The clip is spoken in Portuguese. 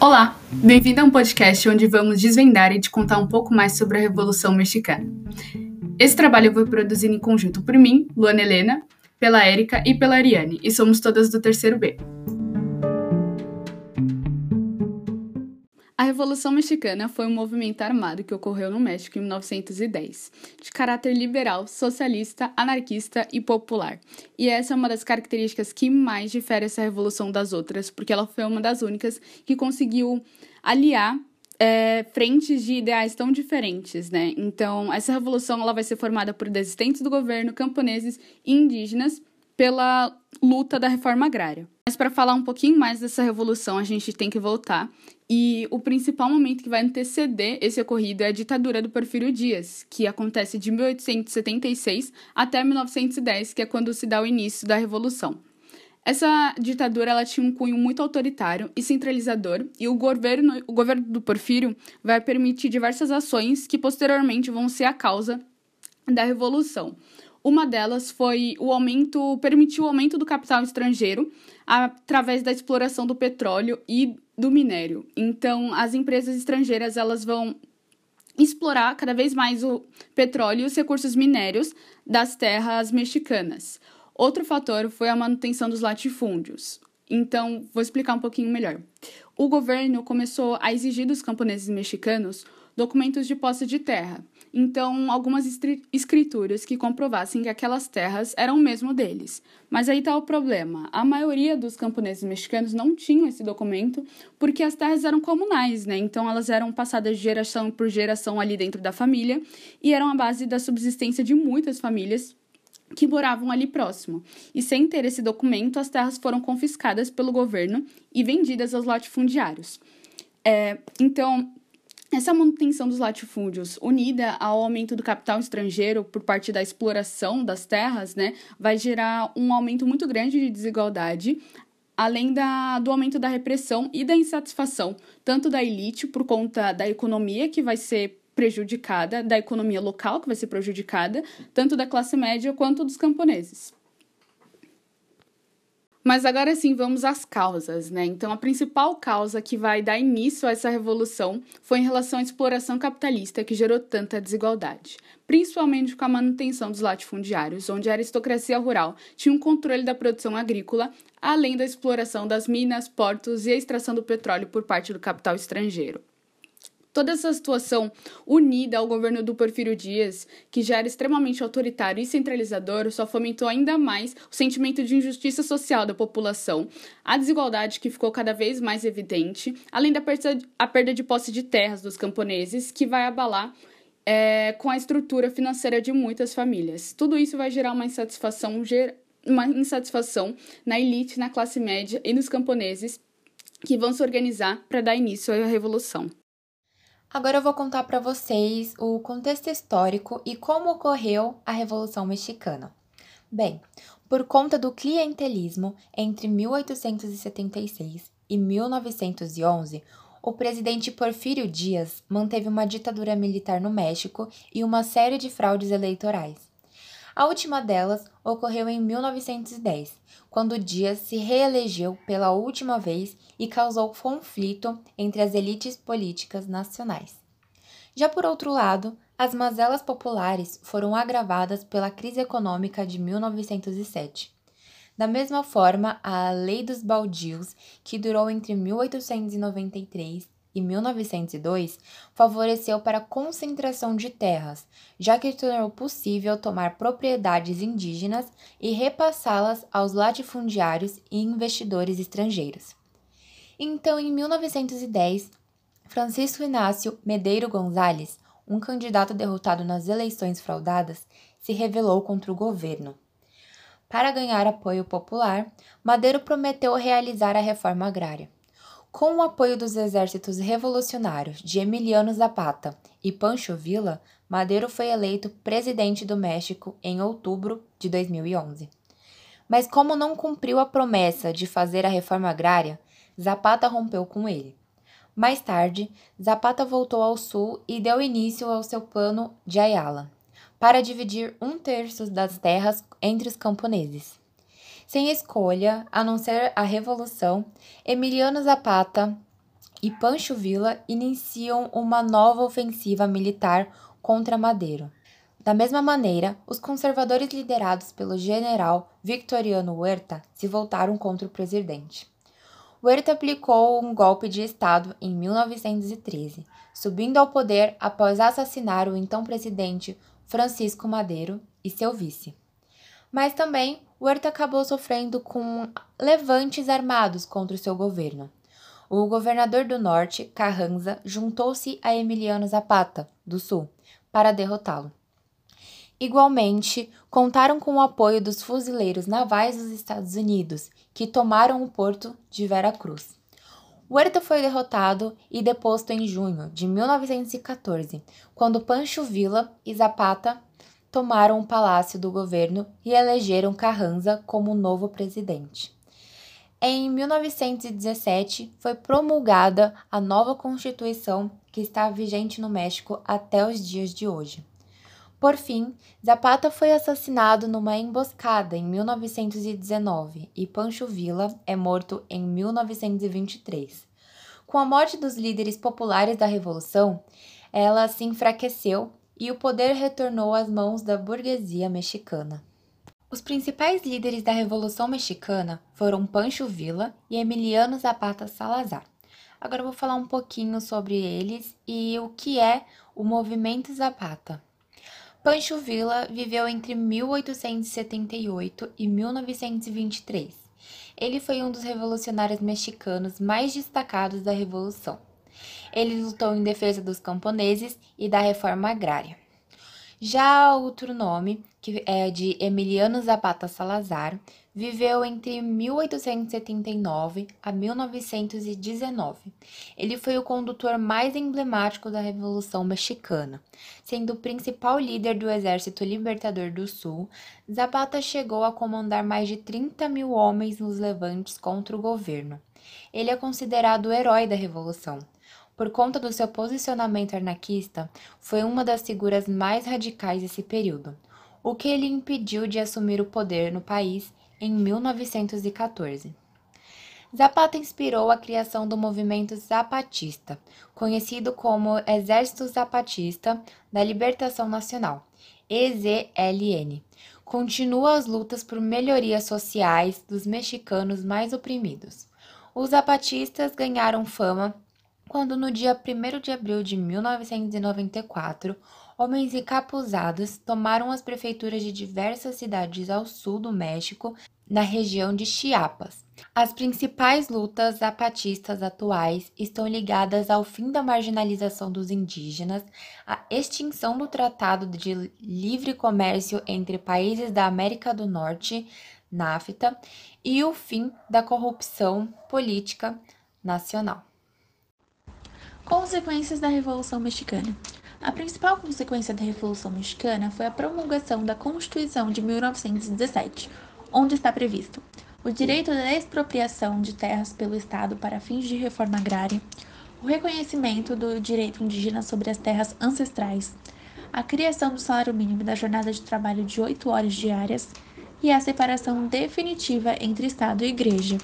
Olá, bem-vindo a um podcast onde vamos desvendar e te contar um pouco mais sobre a Revolução Mexicana. Esse trabalho foi produzido em conjunto por mim, Luana Helena, pela Érica e pela Ariane, e somos todas do terceiro B. Revolução Mexicana foi um movimento armado que ocorreu no México em 1910, de caráter liberal, socialista, anarquista e popular. E essa é uma das características que mais difere essa revolução das outras, porque ela foi uma das únicas que conseguiu aliar é, frentes de ideais tão diferentes, né? Então, essa revolução ela vai ser formada por desistentes do governo, camponeses e indígenas pela luta da reforma agrária. Mas para falar um pouquinho mais dessa revolução, a gente tem que voltar. E o principal momento que vai anteceder esse ocorrido é a ditadura do Porfírio Dias, que acontece de 1876 até 1910, que é quando se dá o início da revolução. Essa ditadura ela tinha um cunho muito autoritário e centralizador, e o governo, o governo do Porfírio vai permitir diversas ações que posteriormente vão ser a causa da revolução. Uma delas foi o aumento, permitiu o aumento do capital estrangeiro através da exploração do petróleo e do minério. Então, as empresas estrangeiras elas vão explorar cada vez mais o petróleo e os recursos minérios das terras mexicanas. Outro fator foi a manutenção dos latifúndios. Então, vou explicar um pouquinho melhor. O governo começou a exigir dos camponeses mexicanos documentos de posse de terra, então algumas escrituras que comprovassem que aquelas terras eram mesmo deles. Mas aí está o problema: a maioria dos camponeses mexicanos não tinham esse documento porque as terras eram comunais, né? Então elas eram passadas de geração por geração ali dentro da família e eram a base da subsistência de muitas famílias que moravam ali próximo. E sem ter esse documento, as terras foram confiscadas pelo governo e vendidas aos latifundiários. É, então, essa manutenção dos latifúndios, unida ao aumento do capital estrangeiro por parte da exploração das terras, né, vai gerar um aumento muito grande de desigualdade, além da, do aumento da repressão e da insatisfação, tanto da elite por conta da economia que vai ser prejudicada, da economia local que vai ser prejudicada, tanto da classe média quanto dos camponeses. Mas agora sim, vamos às causas, né? Então, a principal causa que vai dar início a essa revolução foi em relação à exploração capitalista que gerou tanta desigualdade, principalmente com a manutenção dos latifundiários, onde a aristocracia rural tinha um controle da produção agrícola, além da exploração das minas, portos e a extração do petróleo por parte do capital estrangeiro. Toda essa situação, unida ao governo do Porfírio Dias, que já era extremamente autoritário e centralizador, só fomentou ainda mais o sentimento de injustiça social da população, a desigualdade que ficou cada vez mais evidente, além da perda de posse de terras dos camponeses, que vai abalar é, com a estrutura financeira de muitas famílias. Tudo isso vai gerar uma insatisfação, uma insatisfação na elite, na classe média e nos camponeses que vão se organizar para dar início à revolução. Agora eu vou contar para vocês o contexto histórico e como ocorreu a Revolução Mexicana. Bem, por conta do clientelismo entre 1876 e 1911, o presidente Porfírio Dias manteve uma ditadura militar no México e uma série de fraudes eleitorais. A última delas ocorreu em 1910, quando Dias se reelegeu pela última vez e causou conflito entre as elites políticas nacionais. Já por outro lado, as mazelas populares foram agravadas pela crise econômica de 1907. Da mesma forma, a Lei dos Baldios, que durou entre 1893 e 1902 favoreceu para a concentração de terras, já que tornou possível tomar propriedades indígenas e repassá-las aos latifundiários e investidores estrangeiros. Então, em 1910, Francisco Inácio Medeiro Gonzalez, um candidato derrotado nas eleições fraudadas, se rebelou contra o governo. Para ganhar apoio popular, Madeiro prometeu realizar a reforma agrária. Com o apoio dos exércitos revolucionários de Emiliano Zapata e Pancho Villa, Madero foi eleito presidente do México em outubro de 2011. Mas, como não cumpriu a promessa de fazer a reforma agrária, Zapata rompeu com ele. Mais tarde, Zapata voltou ao sul e deu início ao seu plano de Ayala, para dividir um terço das terras entre os camponeses. Sem escolha, a não ser a revolução, Emiliano Zapata e Pancho Villa iniciam uma nova ofensiva militar contra Madeiro. Da mesma maneira, os conservadores liderados pelo general Victoriano Huerta se voltaram contra o presidente. Huerta aplicou um golpe de Estado em 1913, subindo ao poder após assassinar o então presidente Francisco Madeiro e seu vice. Mas também Huerta acabou sofrendo com levantes armados contra o seu governo. O governador do norte, Carranza, juntou-se a Emiliano Zapata, do sul, para derrotá-lo. Igualmente, contaram com o apoio dos fuzileiros navais dos Estados Unidos, que tomaram o porto de Veracruz. Huerta foi derrotado e deposto em junho de 1914, quando Pancho Villa e Zapata tomaram o palácio do governo e elegeram Carranza como novo presidente. Em 1917, foi promulgada a nova Constituição que está vigente no México até os dias de hoje. Por fim, Zapata foi assassinado numa emboscada em 1919 e Pancho Villa é morto em 1923. Com a morte dos líderes populares da Revolução, ela se enfraqueceu e o poder retornou às mãos da burguesia mexicana. Os principais líderes da Revolução Mexicana foram Pancho Villa e Emiliano Zapata Salazar. Agora vou falar um pouquinho sobre eles e o que é o movimento Zapata. Pancho Villa viveu entre 1878 e 1923. Ele foi um dos revolucionários mexicanos mais destacados da Revolução. Ele lutou em defesa dos camponeses e da reforma agrária. Já outro nome, que é de Emiliano Zapata Salazar, viveu entre 1879 a 1919. Ele foi o condutor mais emblemático da Revolução Mexicana. Sendo o principal líder do Exército Libertador do Sul, Zapata chegou a comandar mais de 30 mil homens nos levantes contra o governo. Ele é considerado o herói da Revolução por conta do seu posicionamento anarquista, foi uma das figuras mais radicais desse período, o que lhe impediu de assumir o poder no país em 1914. Zapata inspirou a criação do movimento zapatista, conhecido como Exército Zapatista da Libertação Nacional, EZLN. Continua as lutas por melhorias sociais dos mexicanos mais oprimidos. Os zapatistas ganharam fama quando no dia 1 de abril de 1994, homens encapuzados tomaram as prefeituras de diversas cidades ao sul do México, na região de Chiapas. As principais lutas zapatistas atuais estão ligadas ao fim da marginalização dos indígenas, à extinção do Tratado de Livre Comércio entre países da América do Norte, NAFTA, e o fim da corrupção política nacional. Consequências da Revolução Mexicana. A principal consequência da Revolução Mexicana foi a promulgação da Constituição de 1917, onde está previsto o direito da expropriação de terras pelo Estado para fins de reforma agrária, o reconhecimento do direito indígena sobre as terras ancestrais, a criação do salário mínimo da jornada de trabalho de 8 horas diárias e a separação definitiva entre Estado e Igreja.